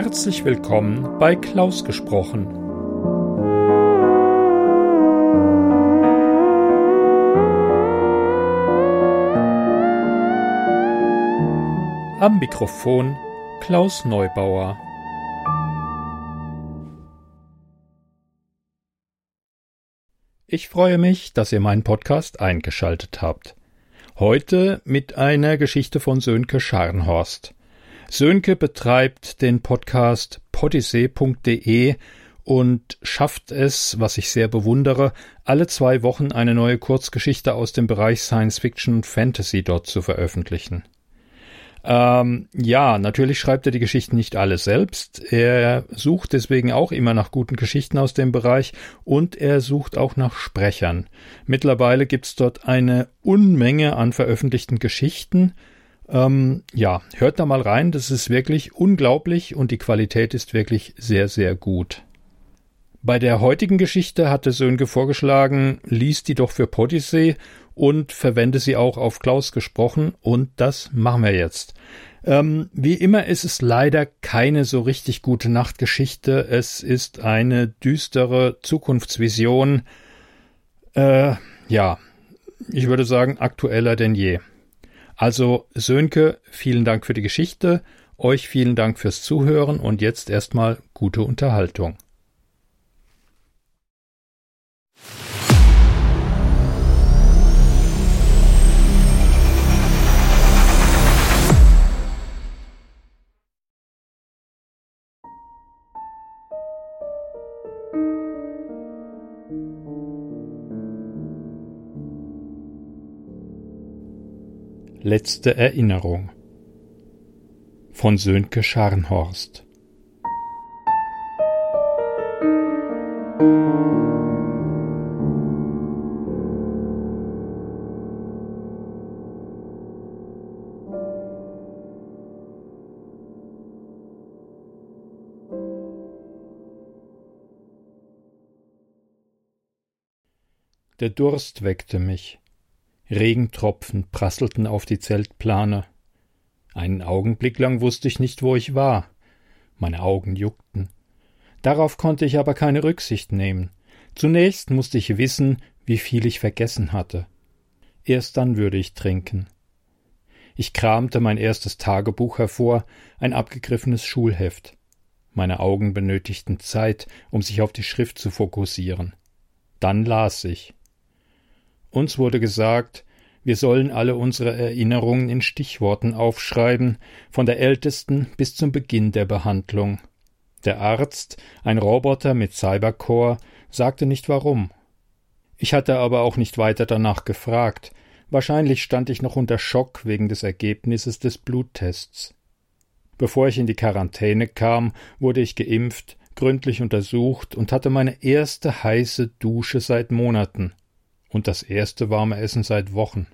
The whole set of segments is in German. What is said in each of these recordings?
Herzlich willkommen bei Klaus gesprochen. Am Mikrofon Klaus Neubauer. Ich freue mich, dass ihr meinen Podcast eingeschaltet habt. Heute mit einer Geschichte von Sönke Scharnhorst. Sönke betreibt den Podcast podyssee.de und schafft es, was ich sehr bewundere, alle zwei Wochen eine neue Kurzgeschichte aus dem Bereich Science Fiction und Fantasy dort zu veröffentlichen. Ähm, ja, natürlich schreibt er die Geschichten nicht alle selbst. Er sucht deswegen auch immer nach guten Geschichten aus dem Bereich und er sucht auch nach Sprechern. Mittlerweile gibt's dort eine Unmenge an veröffentlichten Geschichten ähm, ja, hört da mal rein, das ist wirklich unglaublich und die Qualität ist wirklich sehr, sehr gut. Bei der heutigen Geschichte hatte Sönke vorgeschlagen, lies die doch für Podyssey und verwende sie auch auf Klaus gesprochen und das machen wir jetzt. Ähm, wie immer ist es leider keine so richtig gute Nachtgeschichte. Es ist eine düstere Zukunftsvision. Äh, ja, ich würde sagen aktueller denn je. Also Sönke, vielen Dank für die Geschichte, euch vielen Dank fürs Zuhören und jetzt erstmal gute Unterhaltung. Letzte Erinnerung von Sönke Scharnhorst Der Durst weckte mich. Regentropfen prasselten auf die Zeltplane. Einen Augenblick lang wusste ich nicht, wo ich war. Meine Augen juckten. Darauf konnte ich aber keine Rücksicht nehmen. Zunächst musste ich wissen, wie viel ich vergessen hatte. Erst dann würde ich trinken. Ich kramte mein erstes Tagebuch hervor, ein abgegriffenes Schulheft. Meine Augen benötigten Zeit, um sich auf die Schrift zu fokussieren. Dann las ich. Uns wurde gesagt, wir sollen alle unsere Erinnerungen in Stichworten aufschreiben, von der ältesten bis zum Beginn der Behandlung. Der Arzt, ein Roboter mit Cybercore, sagte nicht warum. Ich hatte aber auch nicht weiter danach gefragt. Wahrscheinlich stand ich noch unter Schock wegen des Ergebnisses des Bluttests. Bevor ich in die Quarantäne kam, wurde ich geimpft, gründlich untersucht und hatte meine erste heiße Dusche seit Monaten und das erste warme Essen seit Wochen.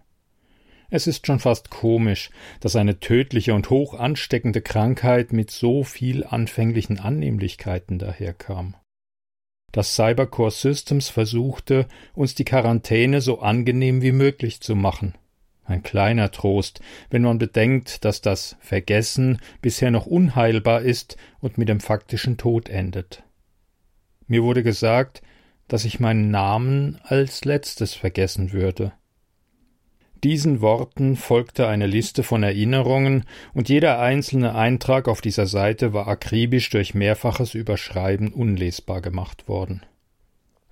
Es ist schon fast komisch, dass eine tödliche und hoch ansteckende Krankheit mit so viel anfänglichen Annehmlichkeiten daherkam. Das Cybercore Systems versuchte, uns die Quarantäne so angenehm wie möglich zu machen. Ein kleiner Trost, wenn man bedenkt, dass das Vergessen bisher noch unheilbar ist und mit dem faktischen Tod endet. Mir wurde gesagt, dass ich meinen Namen als letztes vergessen würde. Diesen Worten folgte eine Liste von Erinnerungen, und jeder einzelne Eintrag auf dieser Seite war akribisch durch mehrfaches Überschreiben unlesbar gemacht worden.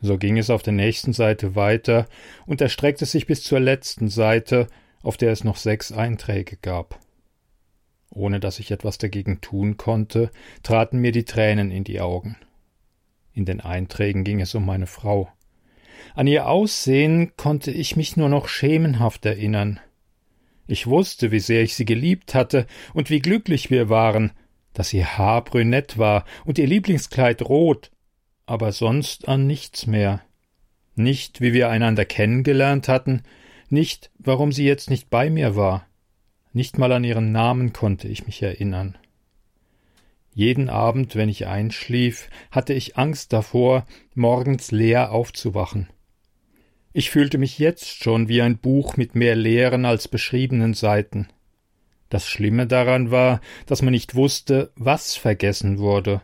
So ging es auf der nächsten Seite weiter und erstreckte sich bis zur letzten Seite, auf der es noch sechs Einträge gab. Ohne dass ich etwas dagegen tun konnte, traten mir die Tränen in die Augen. In den Einträgen ging es um meine Frau. An ihr Aussehen konnte ich mich nur noch schemenhaft erinnern. Ich wusste, wie sehr ich sie geliebt hatte und wie glücklich wir waren, dass ihr Haar brünett war und ihr Lieblingskleid rot, aber sonst an nichts mehr. Nicht, wie wir einander kennengelernt hatten, nicht, warum sie jetzt nicht bei mir war. Nicht mal an ihren Namen konnte ich mich erinnern. Jeden Abend, wenn ich einschlief, hatte ich Angst davor, morgens leer aufzuwachen. Ich fühlte mich jetzt schon wie ein Buch mit mehr leeren als beschriebenen Seiten. Das Schlimme daran war, dass man nicht wusste, was vergessen wurde.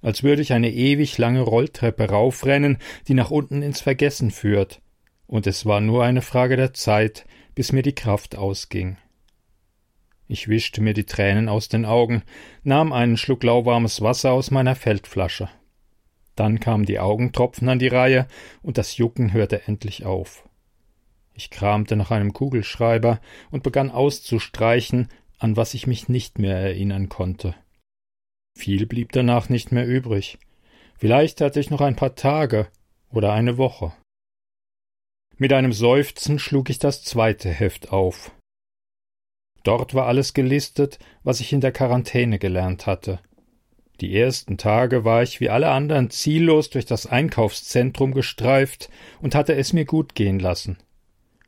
Als würde ich eine ewig lange Rolltreppe raufrennen, die nach unten ins Vergessen führt. Und es war nur eine Frage der Zeit, bis mir die Kraft ausging. Ich wischte mir die Tränen aus den Augen, nahm einen Schluck lauwarmes Wasser aus meiner Feldflasche. Dann kamen die Augentropfen an die Reihe und das Jucken hörte endlich auf. Ich kramte nach einem Kugelschreiber und begann auszustreichen, an was ich mich nicht mehr erinnern konnte. Viel blieb danach nicht mehr übrig. Vielleicht hatte ich noch ein paar Tage oder eine Woche. Mit einem Seufzen schlug ich das zweite Heft auf. Dort war alles gelistet, was ich in der Quarantäne gelernt hatte. Die ersten Tage war ich wie alle anderen ziellos durch das Einkaufszentrum gestreift und hatte es mir gut gehen lassen.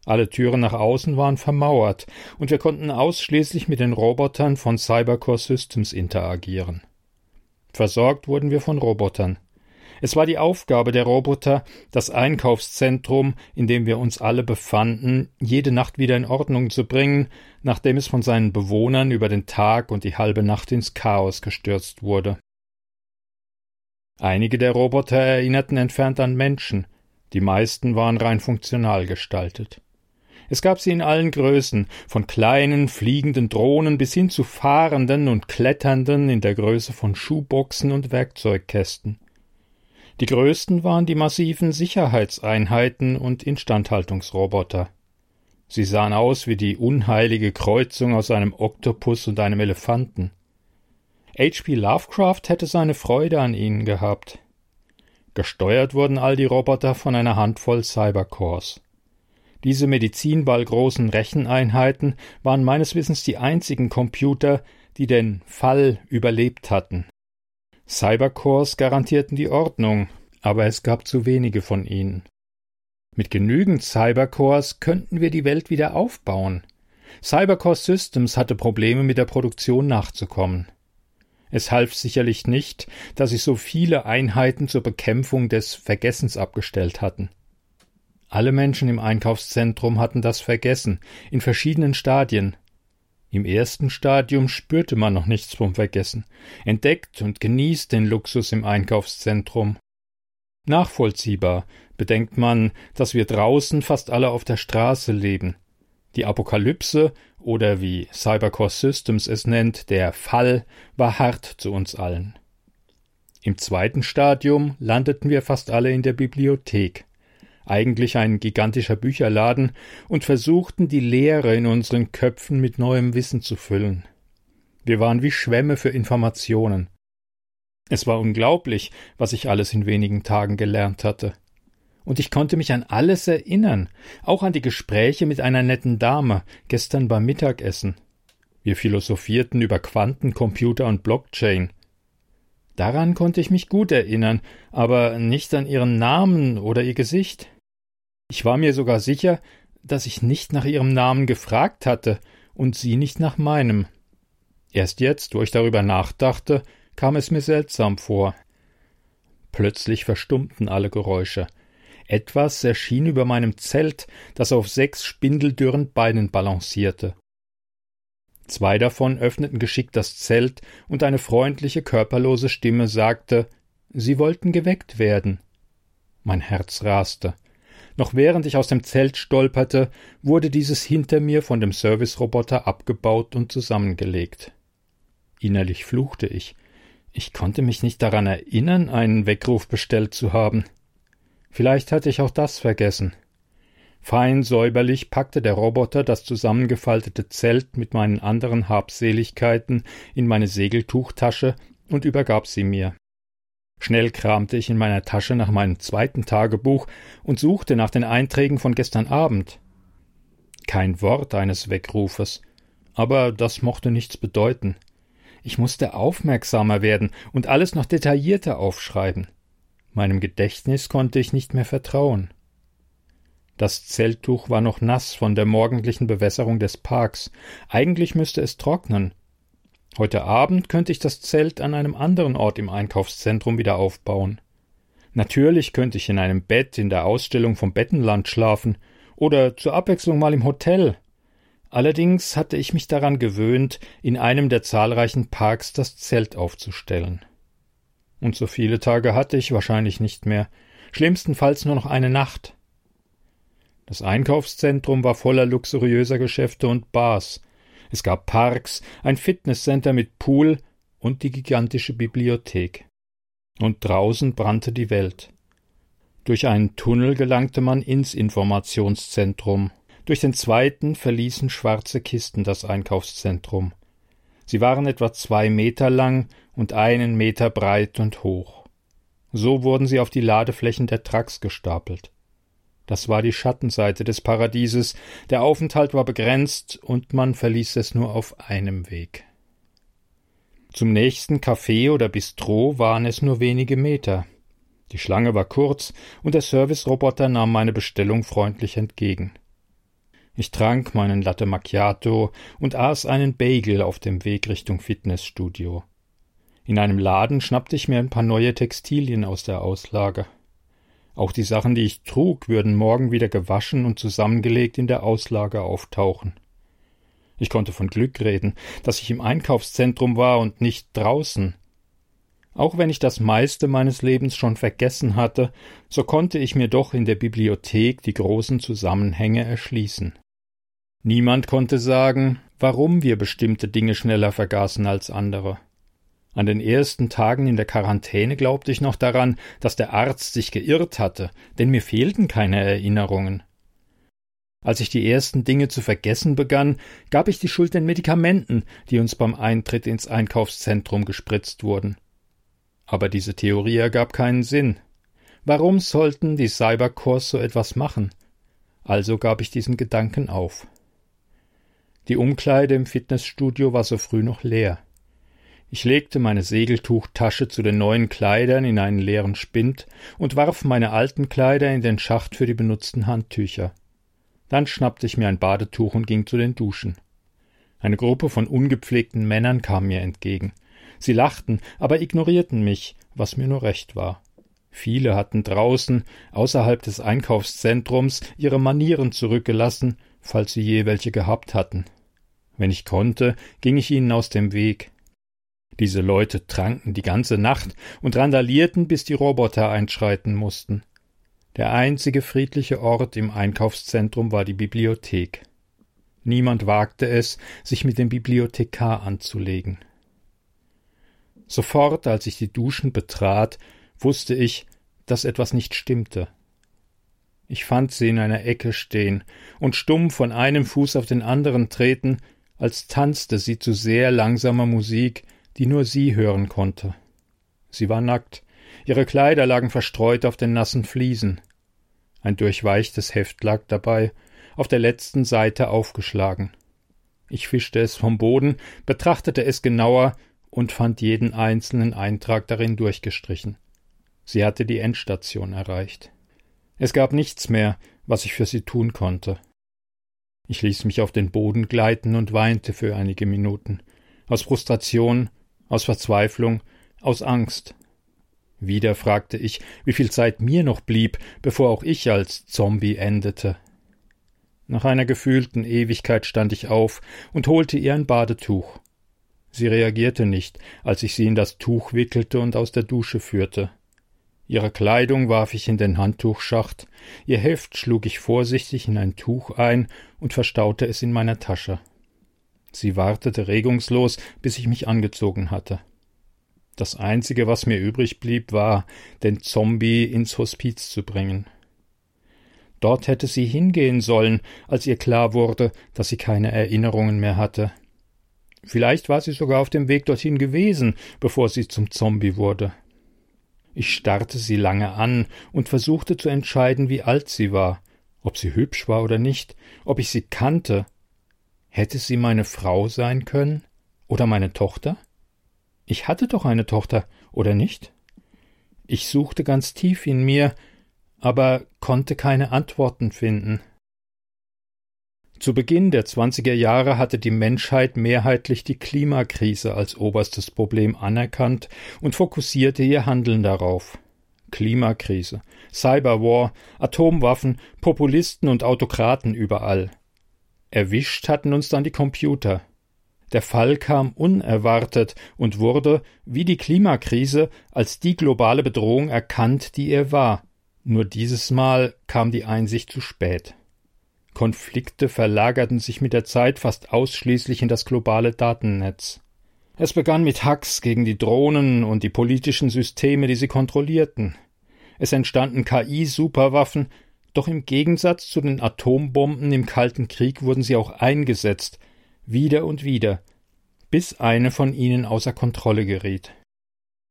Alle Türen nach außen waren vermauert, und wir konnten ausschließlich mit den Robotern von Cybercore Systems interagieren. Versorgt wurden wir von Robotern. Es war die Aufgabe der Roboter, das Einkaufszentrum, in dem wir uns alle befanden, jede Nacht wieder in Ordnung zu bringen, nachdem es von seinen Bewohnern über den Tag und die halbe Nacht ins Chaos gestürzt wurde. Einige der Roboter erinnerten entfernt an Menschen, die meisten waren rein funktional gestaltet. Es gab sie in allen Größen, von kleinen, fliegenden Drohnen bis hin zu fahrenden und kletternden in der Größe von Schuhboxen und Werkzeugkästen. Die größten waren die massiven Sicherheitseinheiten und Instandhaltungsroboter. Sie sahen aus wie die unheilige Kreuzung aus einem Oktopus und einem Elefanten. H.P. Lovecraft hätte seine Freude an ihnen gehabt. Gesteuert wurden all die Roboter von einer Handvoll Cybercores. Diese medizinballgroßen Recheneinheiten waren meines Wissens die einzigen Computer, die den Fall überlebt hatten. Cybercores garantierten die Ordnung, aber es gab zu wenige von ihnen. Mit genügend Cybercores könnten wir die Welt wieder aufbauen. Cybercore Systems hatte Probleme mit der Produktion nachzukommen. Es half sicherlich nicht, dass sich so viele Einheiten zur Bekämpfung des Vergessens abgestellt hatten. Alle Menschen im Einkaufszentrum hatten das vergessen, in verschiedenen Stadien. Im ersten Stadium spürte man noch nichts vom Vergessen, entdeckt und genießt den Luxus im Einkaufszentrum. Nachvollziehbar bedenkt man, dass wir draußen fast alle auf der Straße leben. Die Apokalypse oder wie Cybercore Systems es nennt, der Fall war hart zu uns allen. Im zweiten Stadium landeten wir fast alle in der Bibliothek eigentlich ein gigantischer Bücherladen, und versuchten die Leere in unseren Köpfen mit neuem Wissen zu füllen. Wir waren wie Schwämme für Informationen. Es war unglaublich, was ich alles in wenigen Tagen gelernt hatte. Und ich konnte mich an alles erinnern, auch an die Gespräche mit einer netten Dame gestern beim Mittagessen. Wir philosophierten über Quantencomputer und Blockchain. Daran konnte ich mich gut erinnern, aber nicht an ihren Namen oder ihr Gesicht. Ich war mir sogar sicher, dass ich nicht nach ihrem Namen gefragt hatte und sie nicht nach meinem. Erst jetzt, wo ich darüber nachdachte, kam es mir seltsam vor. Plötzlich verstummten alle Geräusche. Etwas erschien über meinem Zelt, das auf sechs spindeldürren Beinen balancierte. Zwei davon öffneten geschickt das Zelt, und eine freundliche, körperlose Stimme sagte Sie wollten geweckt werden. Mein Herz raste. Noch während ich aus dem Zelt stolperte, wurde dieses hinter mir von dem Serviceroboter abgebaut und zusammengelegt. Innerlich fluchte ich. Ich konnte mich nicht daran erinnern, einen Weckruf bestellt zu haben. Vielleicht hatte ich auch das vergessen. Fein säuberlich packte der Roboter das zusammengefaltete Zelt mit meinen anderen Habseligkeiten in meine Segeltuchtasche und übergab sie mir. Schnell kramte ich in meiner Tasche nach meinem zweiten Tagebuch und suchte nach den Einträgen von gestern Abend. Kein Wort eines Weckrufes, aber das mochte nichts bedeuten. Ich musste aufmerksamer werden und alles noch detaillierter aufschreiben. Meinem Gedächtnis konnte ich nicht mehr vertrauen. Das Zelttuch war noch nass von der morgendlichen Bewässerung des Parks. Eigentlich müsste es trocknen, Heute Abend könnte ich das Zelt an einem anderen Ort im Einkaufszentrum wieder aufbauen. Natürlich könnte ich in einem Bett in der Ausstellung vom Bettenland schlafen oder zur Abwechslung mal im Hotel. Allerdings hatte ich mich daran gewöhnt, in einem der zahlreichen Parks das Zelt aufzustellen. Und so viele Tage hatte ich wahrscheinlich nicht mehr, schlimmstenfalls nur noch eine Nacht. Das Einkaufszentrum war voller luxuriöser Geschäfte und Bars. Es gab Parks, ein Fitnesscenter mit Pool und die gigantische Bibliothek. Und draußen brannte die Welt. Durch einen Tunnel gelangte man ins Informationszentrum. Durch den zweiten verließen schwarze Kisten das Einkaufszentrum. Sie waren etwa zwei Meter lang und einen Meter breit und hoch. So wurden sie auf die Ladeflächen der Trucks gestapelt. Das war die Schattenseite des Paradieses, der Aufenthalt war begrenzt und man verließ es nur auf einem Weg. Zum nächsten Café oder Bistro waren es nur wenige Meter. Die Schlange war kurz und der Serviceroboter nahm meine Bestellung freundlich entgegen. Ich trank meinen Latte Macchiato und aß einen Bagel auf dem Weg Richtung Fitnessstudio. In einem Laden schnappte ich mir ein paar neue Textilien aus der Auslage. Auch die Sachen, die ich trug, würden morgen wieder gewaschen und zusammengelegt in der Auslage auftauchen. Ich konnte von Glück reden, dass ich im Einkaufszentrum war und nicht draußen. Auch wenn ich das meiste meines Lebens schon vergessen hatte, so konnte ich mir doch in der Bibliothek die großen Zusammenhänge erschließen. Niemand konnte sagen, warum wir bestimmte Dinge schneller vergaßen als andere. An den ersten Tagen in der Quarantäne glaubte ich noch daran, dass der Arzt sich geirrt hatte, denn mir fehlten keine Erinnerungen. Als ich die ersten Dinge zu vergessen begann, gab ich die Schuld den Medikamenten, die uns beim Eintritt ins Einkaufszentrum gespritzt wurden. Aber diese Theorie ergab keinen Sinn. Warum sollten die Cybercores so etwas machen? Also gab ich diesen Gedanken auf. Die Umkleide im Fitnessstudio war so früh noch leer. Ich legte meine Segeltuchtasche zu den neuen Kleidern in einen leeren Spind und warf meine alten Kleider in den Schacht für die benutzten Handtücher. Dann schnappte ich mir ein Badetuch und ging zu den Duschen. Eine Gruppe von ungepflegten Männern kam mir entgegen. Sie lachten, aber ignorierten mich, was mir nur recht war. Viele hatten draußen, außerhalb des Einkaufszentrums, ihre Manieren zurückgelassen, falls sie je welche gehabt hatten. Wenn ich konnte, ging ich ihnen aus dem Weg. Diese Leute tranken die ganze Nacht und randalierten, bis die Roboter einschreiten mussten. Der einzige friedliche Ort im Einkaufszentrum war die Bibliothek. Niemand wagte es, sich mit dem Bibliothekar anzulegen. Sofort, als ich die Duschen betrat, wusste ich, dass etwas nicht stimmte. Ich fand sie in einer Ecke stehen und stumm von einem Fuß auf den anderen treten, als tanzte sie zu sehr langsamer Musik, die nur sie hören konnte. Sie war nackt, ihre Kleider lagen verstreut auf den nassen Fliesen. Ein durchweichtes Heft lag dabei, auf der letzten Seite aufgeschlagen. Ich fischte es vom Boden, betrachtete es genauer und fand jeden einzelnen Eintrag darin durchgestrichen. Sie hatte die Endstation erreicht. Es gab nichts mehr, was ich für sie tun konnte. Ich ließ mich auf den Boden gleiten und weinte für einige Minuten. Aus Frustration, aus Verzweiflung, aus Angst. Wieder fragte ich, wie viel Zeit mir noch blieb, bevor auch ich als Zombie endete. Nach einer gefühlten Ewigkeit stand ich auf und holte ihr ein Badetuch. Sie reagierte nicht, als ich sie in das Tuch wickelte und aus der Dusche führte. Ihre Kleidung warf ich in den Handtuchschacht, ihr Heft schlug ich vorsichtig in ein Tuch ein und verstaute es in meiner Tasche. Sie wartete regungslos, bis ich mich angezogen hatte. Das Einzige, was mir übrig blieb, war, den Zombie ins Hospiz zu bringen. Dort hätte sie hingehen sollen, als ihr klar wurde, dass sie keine Erinnerungen mehr hatte. Vielleicht war sie sogar auf dem Weg dorthin gewesen, bevor sie zum Zombie wurde. Ich starrte sie lange an und versuchte zu entscheiden, wie alt sie war, ob sie hübsch war oder nicht, ob ich sie kannte. Hätte sie meine Frau sein können? Oder meine Tochter? Ich hatte doch eine Tochter, oder nicht? Ich suchte ganz tief in mir, aber konnte keine Antworten finden. Zu Beginn der 20er Jahre hatte die Menschheit mehrheitlich die Klimakrise als oberstes Problem anerkannt und fokussierte ihr Handeln darauf. Klimakrise, Cyberwar, Atomwaffen, Populisten und Autokraten überall. Erwischt hatten uns dann die Computer. Der Fall kam unerwartet und wurde, wie die Klimakrise, als die globale Bedrohung erkannt, die er war. Nur dieses Mal kam die Einsicht zu spät. Konflikte verlagerten sich mit der Zeit fast ausschließlich in das globale Datennetz. Es begann mit Hacks gegen die Drohnen und die politischen Systeme, die sie kontrollierten. Es entstanden KI-Superwaffen, doch im Gegensatz zu den Atombomben im Kalten Krieg wurden sie auch eingesetzt, wieder und wieder, bis eine von ihnen außer Kontrolle geriet.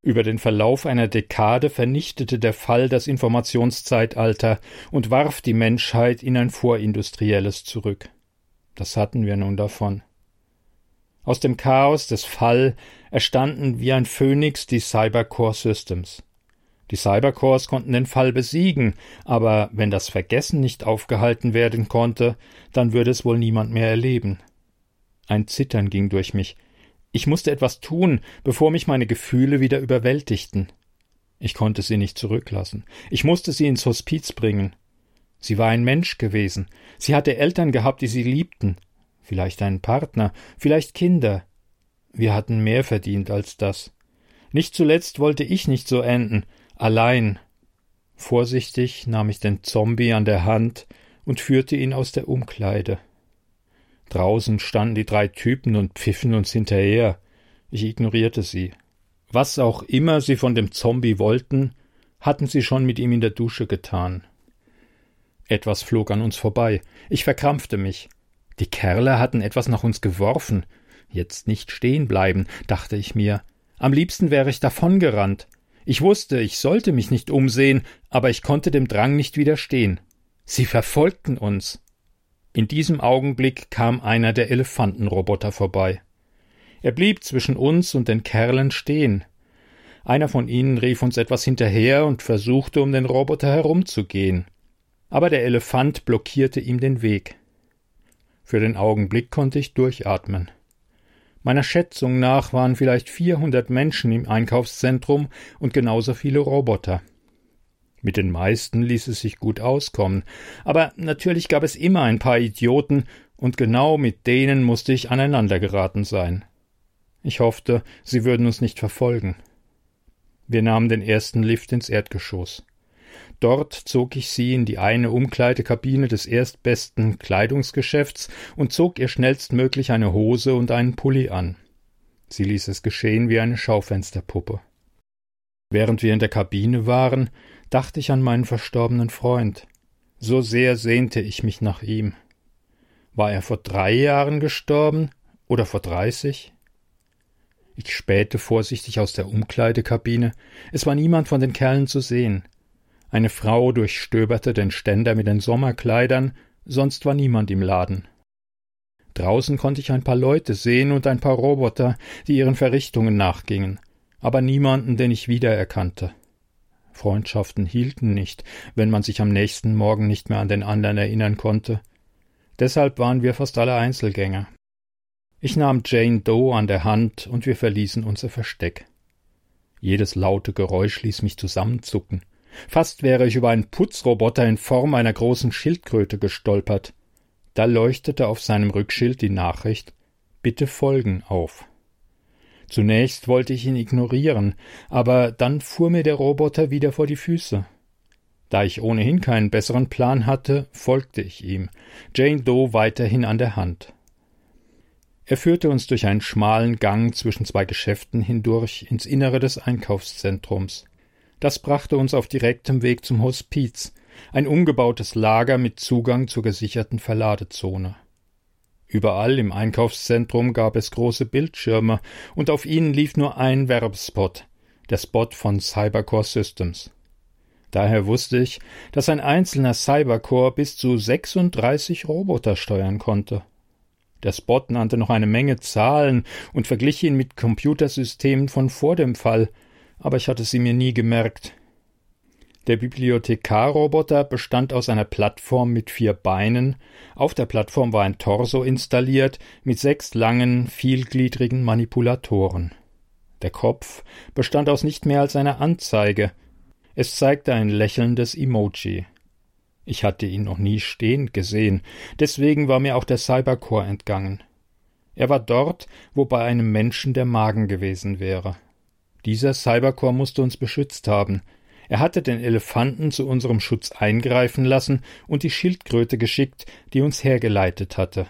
Über den Verlauf einer Dekade vernichtete der Fall das Informationszeitalter und warf die Menschheit in ein vorindustrielles zurück. Das hatten wir nun davon. Aus dem Chaos des Fall erstanden wie ein Phönix die Cybercore Systems. Die Cybercores konnten den Fall besiegen, aber wenn das Vergessen nicht aufgehalten werden konnte, dann würde es wohl niemand mehr erleben. Ein Zittern ging durch mich. Ich musste etwas tun, bevor mich meine Gefühle wieder überwältigten. Ich konnte sie nicht zurücklassen. Ich musste sie ins Hospiz bringen. Sie war ein Mensch gewesen. Sie hatte Eltern gehabt, die sie liebten. Vielleicht einen Partner, vielleicht Kinder. Wir hatten mehr verdient als das. Nicht zuletzt wollte ich nicht so enden, allein. Vorsichtig nahm ich den Zombie an der Hand und führte ihn aus der Umkleide. Draußen standen die drei Typen und pfiffen uns hinterher. Ich ignorierte sie. Was auch immer sie von dem Zombie wollten, hatten sie schon mit ihm in der Dusche getan. Etwas flog an uns vorbei. Ich verkrampfte mich. Die Kerle hatten etwas nach uns geworfen. Jetzt nicht stehen bleiben, dachte ich mir. Am liebsten wäre ich davongerannt. Ich wusste, ich sollte mich nicht umsehen, aber ich konnte dem Drang nicht widerstehen. Sie verfolgten uns. In diesem Augenblick kam einer der Elefantenroboter vorbei. Er blieb zwischen uns und den Kerlen stehen. Einer von ihnen rief uns etwas hinterher und versuchte, um den Roboter herumzugehen. Aber der Elefant blockierte ihm den Weg. Für den Augenblick konnte ich durchatmen. Meiner Schätzung nach waren vielleicht 400 Menschen im Einkaufszentrum und genauso viele Roboter. Mit den meisten ließ es sich gut auskommen, aber natürlich gab es immer ein paar Idioten, und genau mit denen musste ich aneinandergeraten sein. Ich hoffte, sie würden uns nicht verfolgen. Wir nahmen den ersten Lift ins Erdgeschoss. Dort zog ich sie in die eine Umkleidekabine des erstbesten Kleidungsgeschäfts und zog ihr schnellstmöglich eine Hose und einen Pulli an. Sie ließ es geschehen wie eine Schaufensterpuppe. Während wir in der Kabine waren, dachte ich an meinen verstorbenen Freund. So sehr sehnte ich mich nach ihm. War er vor drei Jahren gestorben oder vor dreißig? Ich spähte vorsichtig aus der Umkleidekabine. Es war niemand von den Kerlen zu sehen. Eine Frau durchstöberte den Ständer mit den Sommerkleidern, sonst war niemand im Laden. Draußen konnte ich ein paar Leute sehen und ein paar Roboter, die ihren Verrichtungen nachgingen, aber niemanden, den ich wiedererkannte. Freundschaften hielten nicht, wenn man sich am nächsten Morgen nicht mehr an den anderen erinnern konnte. Deshalb waren wir fast alle Einzelgänger. Ich nahm Jane Doe an der Hand und wir verließen unser Versteck. Jedes laute Geräusch ließ mich zusammenzucken. Fast wäre ich über einen Putzroboter in Form einer großen Schildkröte gestolpert. Da leuchtete auf seinem Rückschild die Nachricht Bitte folgen auf. Zunächst wollte ich ihn ignorieren, aber dann fuhr mir der Roboter wieder vor die Füße. Da ich ohnehin keinen besseren Plan hatte, folgte ich ihm, Jane Doe weiterhin an der Hand. Er führte uns durch einen schmalen Gang zwischen zwei Geschäften hindurch ins Innere des Einkaufszentrums. Das brachte uns auf direktem Weg zum Hospiz, ein umgebautes Lager mit Zugang zur gesicherten Verladezone. Überall im Einkaufszentrum gab es große Bildschirme, und auf ihnen lief nur ein Werbespot, der Spot von Cybercore Systems. Daher wusste ich, dass ein einzelner Cybercore bis zu 36 Roboter steuern konnte. Der Spot nannte noch eine Menge Zahlen und verglich ihn mit Computersystemen von vor dem Fall, aber ich hatte sie mir nie gemerkt. Der Bibliothekarroboter bestand aus einer Plattform mit vier Beinen, auf der Plattform war ein Torso installiert mit sechs langen, vielgliedrigen Manipulatoren. Der Kopf bestand aus nicht mehr als einer Anzeige, es zeigte ein lächelndes Emoji. Ich hatte ihn noch nie stehend gesehen, deswegen war mir auch der Cybercore entgangen. Er war dort, wo bei einem Menschen der Magen gewesen wäre. Dieser Cybercore musste uns beschützt haben. Er hatte den Elefanten zu unserem Schutz eingreifen lassen und die Schildkröte geschickt, die uns hergeleitet hatte.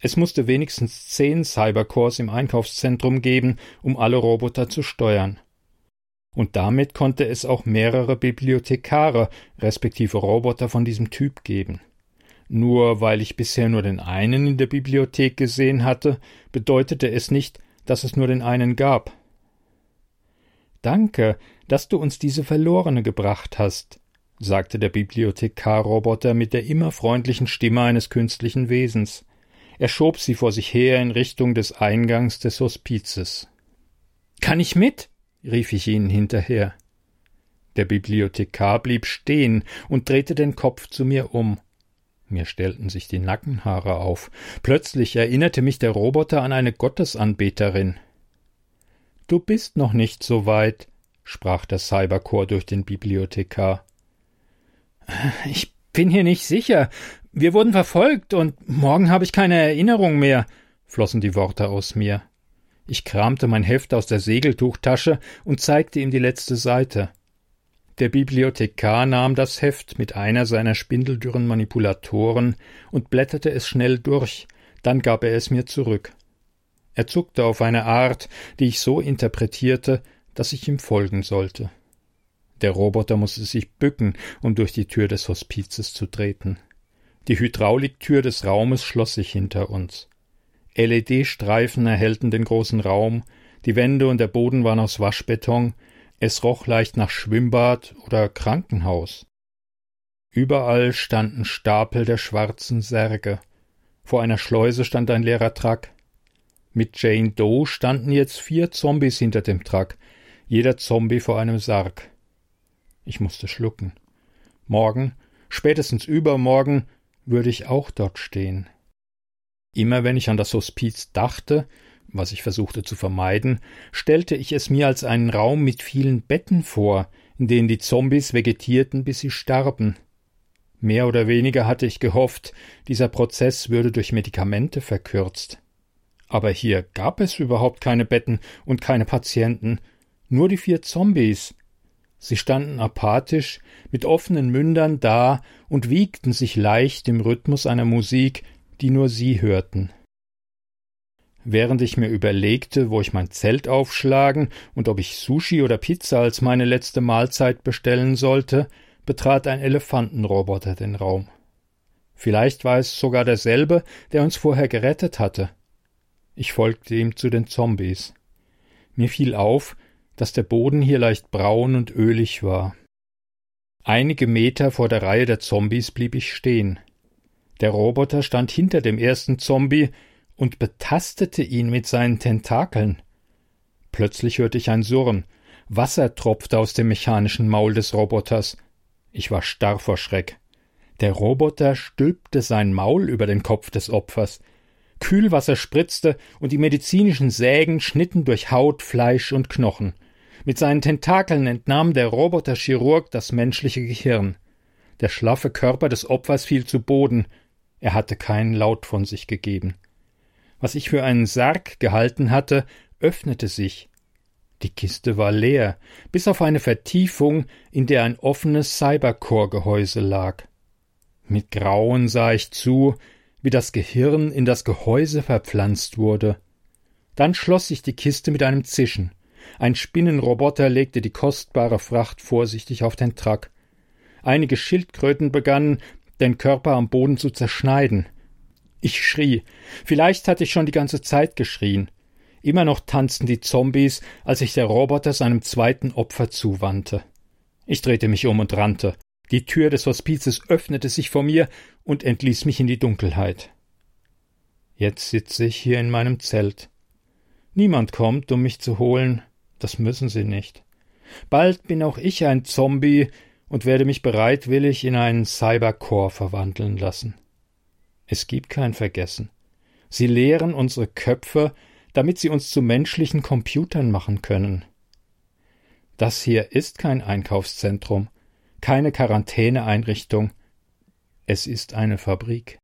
Es musste wenigstens zehn Cybercores im Einkaufszentrum geben, um alle Roboter zu steuern. Und damit konnte es auch mehrere Bibliothekare respektive Roboter von diesem Typ geben. Nur weil ich bisher nur den einen in der Bibliothek gesehen hatte, bedeutete es nicht, dass es nur den einen gab. Danke, dass du uns diese Verlorene gebracht hast, sagte der Bibliothekarroboter mit der immer freundlichen Stimme eines künstlichen Wesens. Er schob sie vor sich her in Richtung des Eingangs des Hospizes. Kann ich mit? rief ich ihnen hinterher. Der Bibliothekar blieb stehen und drehte den Kopf zu mir um. Mir stellten sich die Nackenhaare auf. Plötzlich erinnerte mich der Roboter an eine Gottesanbeterin. Du bist noch nicht so weit, sprach der Cyberchor durch den Bibliothekar. Ich bin hier nicht sicher. Wir wurden verfolgt und morgen habe ich keine Erinnerung mehr, flossen die Worte aus mir. Ich kramte mein Heft aus der Segeltuchtasche und zeigte ihm die letzte Seite. Der Bibliothekar nahm das Heft mit einer seiner spindeldürren Manipulatoren und blätterte es schnell durch, dann gab er es mir zurück. Er zuckte auf eine Art, die ich so interpretierte, dass ich ihm folgen sollte. Der Roboter musste sich bücken, um durch die Tür des Hospizes zu treten. Die Hydrauliktür des Raumes schloss sich hinter uns. LED-Streifen erhellten den großen Raum, die Wände und der Boden waren aus Waschbeton, es roch leicht nach Schwimmbad oder Krankenhaus. Überall standen Stapel der schwarzen Särge. Vor einer Schleuse stand ein leerer Truck. Mit Jane Doe standen jetzt vier Zombies hinter dem Truck, jeder Zombie vor einem Sarg. Ich musste schlucken. Morgen, spätestens übermorgen, würde ich auch dort stehen. Immer wenn ich an das Hospiz dachte, was ich versuchte zu vermeiden, stellte ich es mir als einen Raum mit vielen Betten vor, in denen die Zombies vegetierten, bis sie starben. Mehr oder weniger hatte ich gehofft, dieser Prozess würde durch Medikamente verkürzt. Aber hier gab es überhaupt keine Betten und keine Patienten, nur die vier Zombies, Sie standen apathisch, mit offenen Mündern da und wiegten sich leicht im Rhythmus einer Musik, die nur sie hörten. Während ich mir überlegte, wo ich mein Zelt aufschlagen und ob ich Sushi oder Pizza als meine letzte Mahlzeit bestellen sollte, betrat ein Elefantenroboter den Raum. Vielleicht war es sogar derselbe, der uns vorher gerettet hatte. Ich folgte ihm zu den Zombies. Mir fiel auf, dass der Boden hier leicht braun und ölig war. Einige Meter vor der Reihe der Zombies blieb ich stehen. Der Roboter stand hinter dem ersten Zombie und betastete ihn mit seinen Tentakeln. Plötzlich hörte ich ein Surren. Wasser tropfte aus dem mechanischen Maul des Roboters. Ich war starr vor Schreck. Der Roboter stülpte sein Maul über den Kopf des Opfers. Kühlwasser spritzte und die medizinischen Sägen schnitten durch Haut, Fleisch und Knochen. Mit seinen Tentakeln entnahm der Roboterchirurg das menschliche Gehirn. Der schlaffe Körper des Opfers fiel zu Boden. Er hatte keinen Laut von sich gegeben. Was ich für einen Sarg gehalten hatte, öffnete sich. Die Kiste war leer, bis auf eine Vertiefung, in der ein offenes Cybercore-Gehäuse lag. Mit Grauen sah ich zu, wie das Gehirn in das Gehäuse verpflanzt wurde. Dann schloss sich die Kiste mit einem Zischen. Ein Spinnenroboter legte die kostbare Fracht vorsichtig auf den Truck. Einige Schildkröten begannen, den Körper am Boden zu zerschneiden. Ich schrie. Vielleicht hatte ich schon die ganze Zeit geschrien. Immer noch tanzten die Zombies, als sich der Roboter seinem zweiten Opfer zuwandte. Ich drehte mich um und rannte. Die Tür des Hospizes öffnete sich vor mir und entließ mich in die Dunkelheit. Jetzt sitze ich hier in meinem Zelt. Niemand kommt, um mich zu holen, das müssen sie nicht. Bald bin auch ich ein Zombie und werde mich bereitwillig in einen Cybercore verwandeln lassen. Es gibt kein Vergessen. Sie leeren unsere Köpfe, damit sie uns zu menschlichen Computern machen können. Das hier ist kein Einkaufszentrum, keine Quarantäneeinrichtung, es ist eine Fabrik.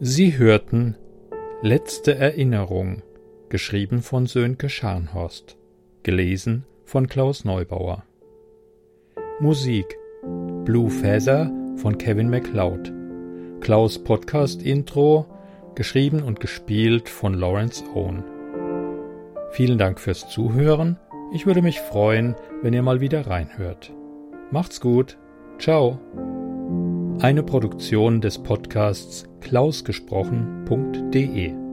Sie hörten Letzte Erinnerung, geschrieben von Sönke Scharnhorst, gelesen von Klaus Neubauer. Musik Blue Feather von Kevin MacLeod. Klaus Podcast Intro, geschrieben und gespielt von Lawrence Owen. Vielen Dank fürs Zuhören. Ich würde mich freuen, wenn ihr mal wieder reinhört. Macht's gut. Ciao. Eine Produktion des Podcasts klausgesprochen.de